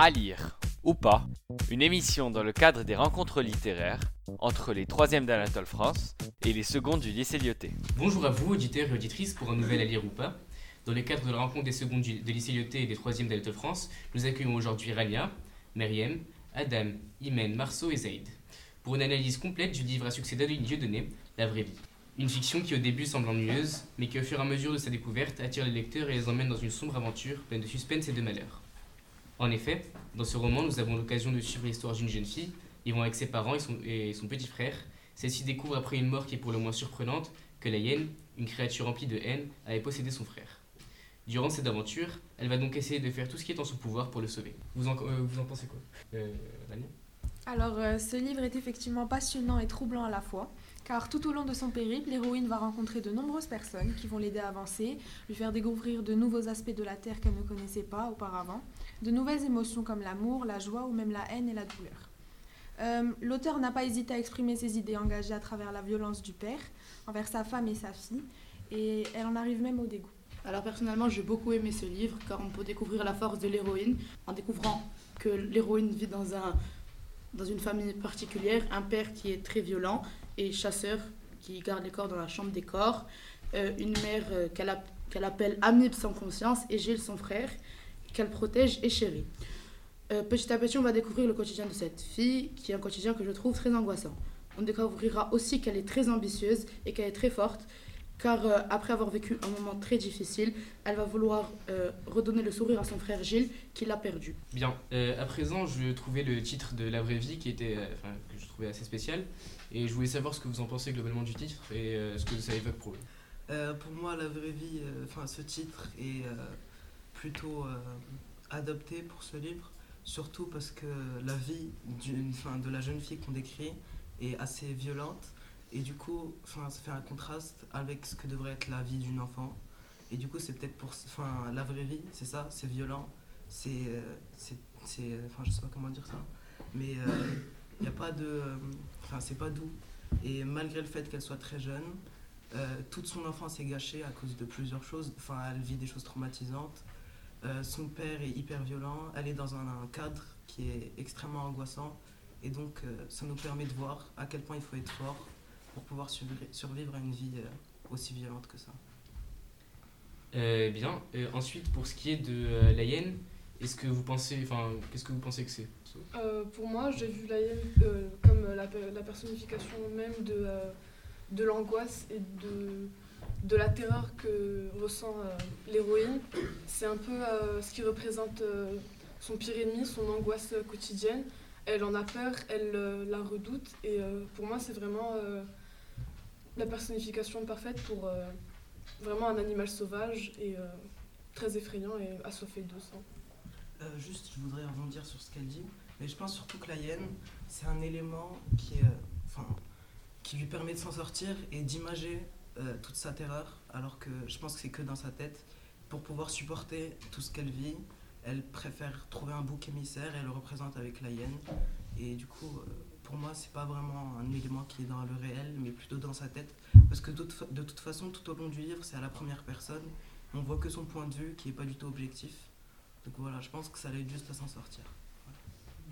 À lire ou pas, une émission dans le cadre des rencontres littéraires entre les 3e d'Anatole France et les secondes du lycée Lyoté. Bonjour à vous, auditeurs et auditrices, pour un nouvel À lire ou pas. Dans le cadre de la rencontre des secondes du de lycée Lyoté et des 3e d'Anatole France, nous accueillons aujourd'hui Ralia, Meriem, Adam, Imen, Marceau et Zaïd pour une analyse complète du livre à succès d'Adeline Dieudonné, La vraie vie. Une fiction qui au début semble ennuyeuse, mais qui au fur et à mesure de sa découverte attire les lecteurs et les emmène dans une sombre aventure pleine de suspense et de malheur. En effet, dans ce roman, nous avons l'occasion de suivre l'histoire d'une jeune fille, vivant avec ses parents et son, et son petit frère. Celle-ci découvre après une mort qui est pour le moins surprenante que la hyène, une créature remplie de haine, avait possédé son frère. Durant cette aventure, elle va donc essayer de faire tout ce qui est en son pouvoir pour le sauver. Vous en, euh, pensez quoi? Euh, Alors, euh, ce livre est effectivement passionnant et troublant à la fois, car tout au long de son périple, l'héroïne va rencontrer de nombreuses personnes qui vont l'aider à avancer, lui faire découvrir de nouveaux aspects de la Terre qu'elle ne connaissait pas auparavant, de nouvelles émotions comme l'amour, la joie ou même la haine et la douleur. Euh, L'auteur n'a pas hésité à exprimer ses idées engagées à travers la violence du père envers sa femme et sa fille, et elle en arrive même au dégoût. Alors personnellement, j'ai beaucoup aimé ce livre car on peut découvrir la force de l'héroïne en découvrant que l'héroïne vit dans, un, dans une famille particulière, un père qui est très violent et chasseur qui garde les corps dans la chambre des corps, euh, une mère euh, qu'elle appelle Amib sans conscience et Gilles son frère qu'elle protège et chérit. Euh, petit à petit, on va découvrir le quotidien de cette fille qui est un quotidien que je trouve très angoissant. On découvrira aussi qu'elle est très ambitieuse et qu'elle est très forte car euh, après avoir vécu un moment très difficile, elle va vouloir euh, redonner le sourire à son frère Gilles qui l'a perdu. Bien, euh, à présent, je trouvais le titre de La vraie vie qui était, euh, enfin, que je trouvais assez spécial, et je voulais savoir ce que vous en pensez globalement du titre et euh, ce que ça évoque pour vous. Euh, pour moi, la vraie vie, euh, enfin ce titre est euh, plutôt euh, adapté pour ce livre, surtout parce que la vie de la jeune fille qu'on décrit est assez violente et du coup, ça fait un contraste avec ce que devrait être la vie d'une enfant. Et du coup, c'est peut-être pour, enfin, la vraie vie, c'est ça, c'est violent, c'est, euh, euh, enfin, je sais pas comment dire ça, mais il n'y a pas de, euh, enfin, c'est pas doux. Et malgré le fait qu'elle soit très jeune, euh, toute son enfance est gâchée à cause de plusieurs choses. Enfin, elle vit des choses traumatisantes. Euh, son père est hyper violent. Elle est dans un, cadre qui est extrêmement angoissant. Et donc, euh, ça nous permet de voir à quel point il faut être fort pour pouvoir survivre, à une vie euh, aussi violente que ça. Euh, bien, euh, ensuite, pour ce qui est de euh, la hyène, est-ce que vous pensez, enfin, qu'est-ce que vous pensez que c'est? Euh, pour moi, j'ai vu la hyène euh, comme la, pe- la personnification même de, euh, de l'angoisse et de, de la terreur que ressent euh, l'héroïne. C'est un peu euh, ce qui représente euh, son pire ennemi, son angoisse quotidienne. Elle en a peur, elle euh, la redoute et euh, pour moi, c'est vraiment euh, la personnification parfaite pour euh, vraiment un animal sauvage et euh, très effrayant et assoiffé de sang. Euh, juste, je voudrais rebondir sur ce qu'elle dit, mais je pense surtout que la hyène, c'est un élément qui, qui lui permet de s'en sortir et d'imager euh, toute sa terreur, alors que je pense que c'est que dans sa tête. Pour pouvoir supporter tout ce qu'elle vit, elle préfère trouver un bouc émissaire et elle le représente avec la hyène. Et du coup, pour moi, c'est pas vraiment un élément qui est dans le réel, mais plutôt dans sa tête. Parce que de toute, fa- de toute façon, tout au long du livre, c'est à la première personne. On voit que son point de vue qui est pas du tout objectif. Donc voilà, je pense que ça l'aide juste à s'en sortir.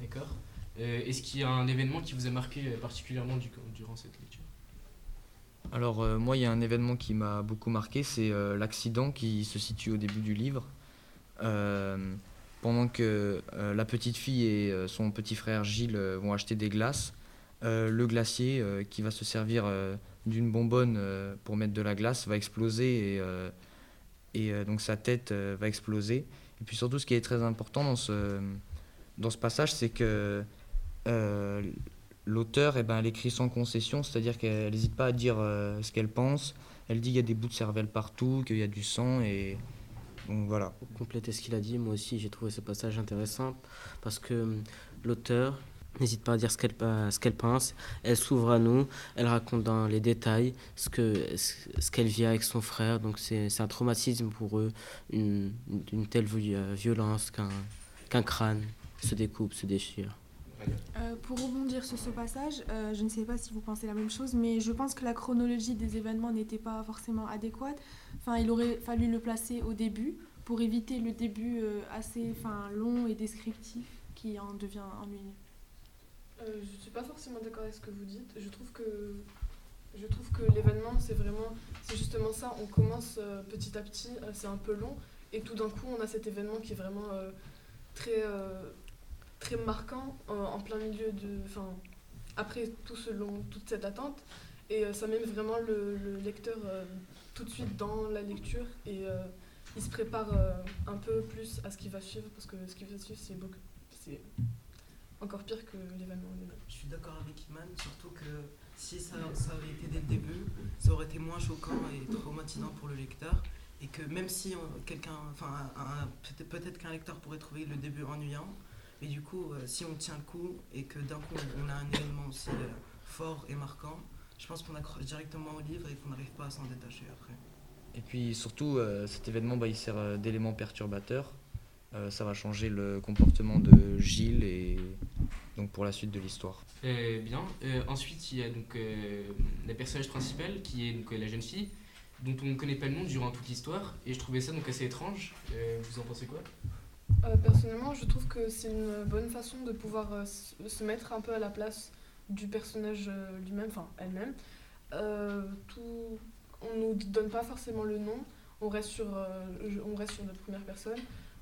D'accord. Euh, est-ce qu'il y a un événement qui vous a marqué euh, particulièrement du- durant cette lecture? Alors euh, moi, il y a un événement qui m'a beaucoup marqué, c'est euh, l'accident qui se situe au début du livre. Pendant que euh, la petite fille et euh, son petit frère Gilles euh, vont acheter des glaces, le glacier qui va se servir d'une bonbonne pour mettre de la glace va exploser et, donc sa tête va exploser. Et puis surtout, ce qui est très important dans ce, passage, c'est que l'auteur, eh ben, elle écrit sans concession, c'est-à-dire qu'elle n'hésite pas à dire ce qu'elle pense. Elle dit qu'il y a des bouts de cervelle partout, qu'il y a du sang, et voilà. Pour compléter ce qu'il a dit, moi aussi j'ai trouvé ce passage intéressant parce que hum, l'auteur n'hésite pas à dire ce qu'elle pa- ce qu'elle pense, elle s'ouvre à nous, elle raconte dans les détails ce que ce qu'elle vit avec son frère, donc c'est un traumatisme pour eux, une, telle vi- euh, violence qu'un crâne se découpe, se déchire. Euh, pour rebondir sur ce passage, euh, je ne sais pas si vous pensez la même chose, mais je pense que la chronologie des événements n'était pas forcément adéquate. Enfin, il aurait fallu le placer au début pour éviter le début euh, assez enfin, long et descriptif qui en devient ennuyeux. Je suis pas forcément d'accord avec ce que vous dites. Je trouve que je trouve que l'événement c'est vraiment c'est justement ça. On commence petit à petit, c'est un peu long et tout d'un coup on a cet événement qui est vraiment très très marquant en, en plein milieu de enfin après tout ce long toute cette attente et euh, ça met vraiment le, le lecteur euh, tout de suite dans la lecture et euh, il se prépare euh, un peu plus à ce qui va suivre parce que ce qui va suivre c'est encore pire que l'événement. Je suis d'accord avec Iman, surtout que si ça, ça avait été dès le début, ça aurait été moins choquant et traumatisant pour le lecteur. Et que même si quelqu'un, enfin, peut-être qu'un lecteur pourrait trouver le début ennuyant, mais du coup, euh, si on tient le coup et que d'un coup on a un événement aussi euh, fort et marquant, je pense qu'on accroche directement au livre et qu'on n'arrive pas à s'en détacher après. Et puis surtout, euh, cet événement, bah, il sert d'élément perturbateur. Euh, ça va changer le comportement de Gilles et donc pour la suite de l'histoire. Euh, bien. Euh, ensuite, il y a donc euh, la personnage principale qui est donc euh, la jeune fille dont on ne connaît pas le nom durant toute l'histoire et je trouvais ça donc assez étrange. Euh, vous en pensez quoi? Euh, personnellement, je trouve que c'est une bonne façon de pouvoir euh, se mettre un peu à la place du personnage euh, lui-même, enfin elle-même. Tout, on nous donne pas forcément le nom, on reste sur, on reste sur notre première personne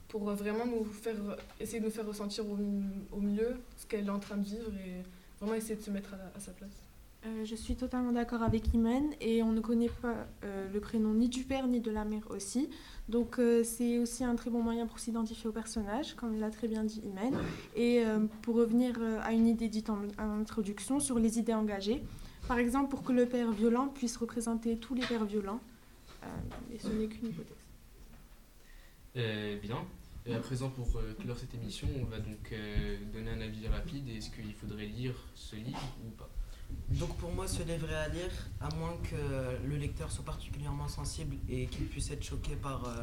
pour vraiment nous faire essayer de nous faire ressentir au, au mieux ce qu'elle est en train de vivre et vraiment essayer de se mettre à sa place. Euh, je suis totalement d'accord avec Iman et on ne connaît pas euh, le prénom ni du père ni de la mère aussi. Donc euh, c'est aussi un très bon moyen pour s'identifier au personnage, comme l'a très bien dit Iman. Et pour revenir à une idée dite en, en introduction sur les idées engagées, par exemple pour que le père violent puisse représenter tous les pères violents, et ce n'est qu'une hypothèse. Bien. Et à présent, pour clore cette émission, on va donc donner un avis rapide. Est-ce qu'il faudrait lire ce livre ou pas? Donc pour moi, ce livre est à lire, à moins que le lecteur soit particulièrement sensible et qu'il puisse être choqué par euh,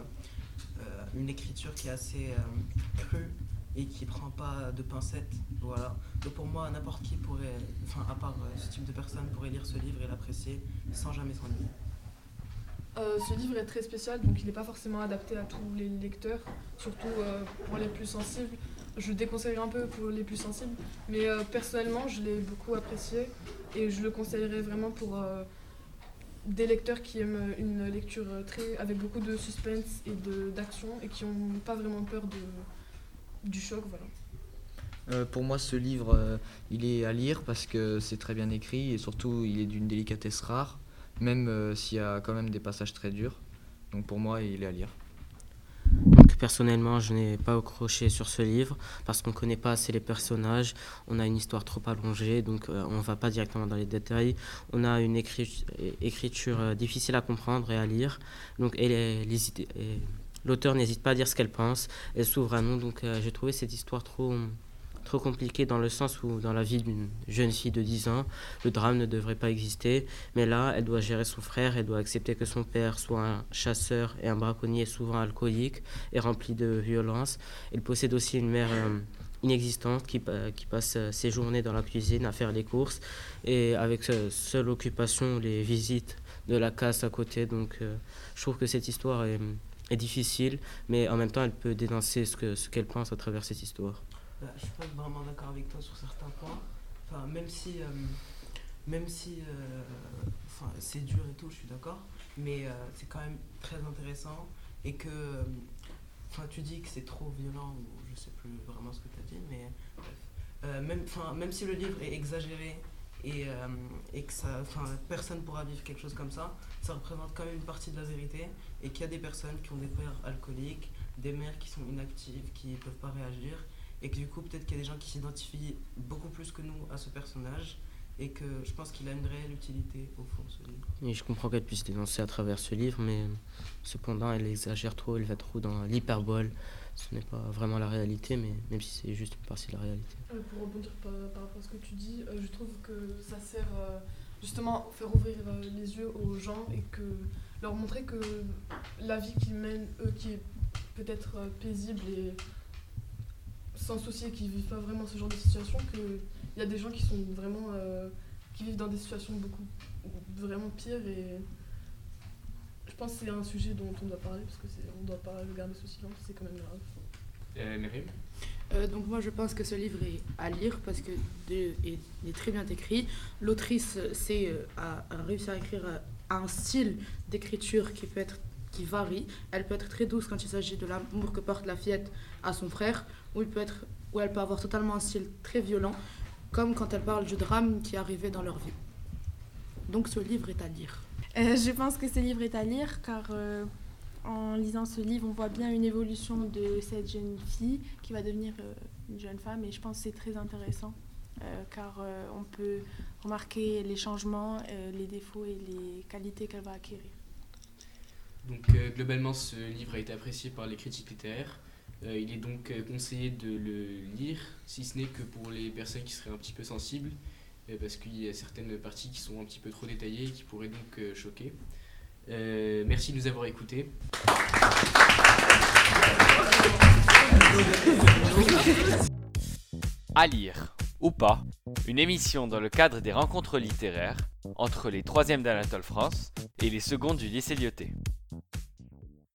euh, une écriture qui est assez euh, crue et qui prend pas de pincettes. Voilà. Donc pour moi, n'importe qui pourrait, enfin à part ce type de personne, pourrait lire ce livre et l'apprécier sans jamais s'ennuyer. Ce livre est très spécial, donc il n'est pas forcément adapté à tous les lecteurs, surtout pour les plus sensibles. Je le déconseillerais un peu pour les plus sensibles, mais euh, personnellement, je l'ai beaucoup apprécié et je le conseillerais vraiment pour euh, des lecteurs qui aiment une lecture très avec beaucoup de suspense et d'action et qui n'ont pas vraiment peur de, du choc. Voilà. Euh, pour moi, ce livre, euh, il est à lire parce que c'est très bien écrit et surtout, il est d'une délicatesse rare, même euh, s'il y a quand même des passages très durs. Donc pour moi, il est à lire. Donc personnellement, je n'ai pas accroché sur ce livre parce qu'on ne connaît pas assez les personnages, on a une histoire trop allongée, donc euh, on ne va pas directement dans les détails. On a une écri- écriture euh, difficile à comprendre et à lire, donc et l'auteur n'hésite pas à dire ce qu'elle pense, elle s'ouvre à nous, donc euh, j'ai trouvé cette histoire trop, trop compliquée dans le sens où dans la vie d'une jeune fille de 10 ans, le drame ne devrait pas exister, mais là, elle doit gérer son frère, elle doit accepter que son père soit un chasseur et un braconnier souvent alcoolique et rempli de violence. Elle possède aussi une mère euh, inexistante qui, qui passe euh, ses journées dans la cuisine à faire les courses et avec euh, seule occupation les visites de la casse à côté. Donc euh, je trouve que cette histoire est, difficile, mais en même temps elle peut dénoncer ce qu'elle pense à travers cette histoire. Bah, je suis pas vraiment d'accord avec toi sur certains points. Enfin, même si, euh, même si, euh, enfin, c'est dur et tout, je suis d'accord. Mais euh, c'est quand même très intéressant et que, enfin, tu dis que c'est trop violent ou je sais plus vraiment ce que tu as dit, mais même, même si le livre est exagéré et, et que ça, enfin, personne pourra vivre quelque chose comme ça, ça représente quand même une partie de la vérité et qu'il y a des personnes qui ont des pères alcooliques, des mères qui sont inactives, qui ne peuvent pas réagir et que du coup peut-être qu'il y a des gens qui s'identifient beaucoup plus que nous à ce personnage et que je pense qu'il a une réelle utilité au fond ce livre. Et je comprends qu'elle puisse dénoncer à travers ce livre, mais cependant elle exagère trop, elle va trop dans l'hyperbole. Ce n'est pas vraiment la réalité, mais même si c'est juste une partie de la réalité. Euh, pour rebondir par, par rapport à ce que tu dis, euh, je trouve que ça sert euh, justement à faire ouvrir euh, les yeux aux gens et que leur montrer que la vie qu'ils mènent, eux, qui est peut-être euh, paisible et sans souci et qui vivent pas vraiment ce genre de situation, qu'il y a des gens qui sont vraiment. euh, qui vivent dans des situations beaucoup. vraiment pires et. je pense que c'est un sujet dont on doit parler parce que c'est, on doit pas le garder sous silence, c'est quand même grave. Euh, Euh, donc moi je pense que ce livre est à lire parce que de- est, est très bien écrit. L'autrice c'est, euh, a, a réussi à écrire euh, un style d'écriture qui peut être qui varie. Elle peut être très douce quand il s'agit de l'amour que porte la fillette à son frère, ou elle peut avoir totalement un style très violent, comme quand elle parle du drame qui arrivé dans leur vie. Donc ce livre est à lire. Euh, je pense que ce livre est à lire car euh, en lisant ce livre, on voit bien une évolution de cette jeune fille qui va devenir euh, une jeune femme et je pense que c'est très intéressant car on peut remarquer les changements, les défauts et les qualités qu'elle va acquérir. Donc euh, globalement, ce livre a été apprécié par les critiques littéraires. Euh, il est donc euh, conseillé de le lire, si ce n'est que pour les personnes qui seraient un petit peu sensibles, parce qu'il y a certaines parties qui sont un petit peu trop détaillées et qui pourraient donc choquer. Merci de nous avoir écoutés. À lire ou pas, une émission dans le cadre des rencontres littéraires entre les 3e d'Anatole France et les secondes du lycée Lyoté.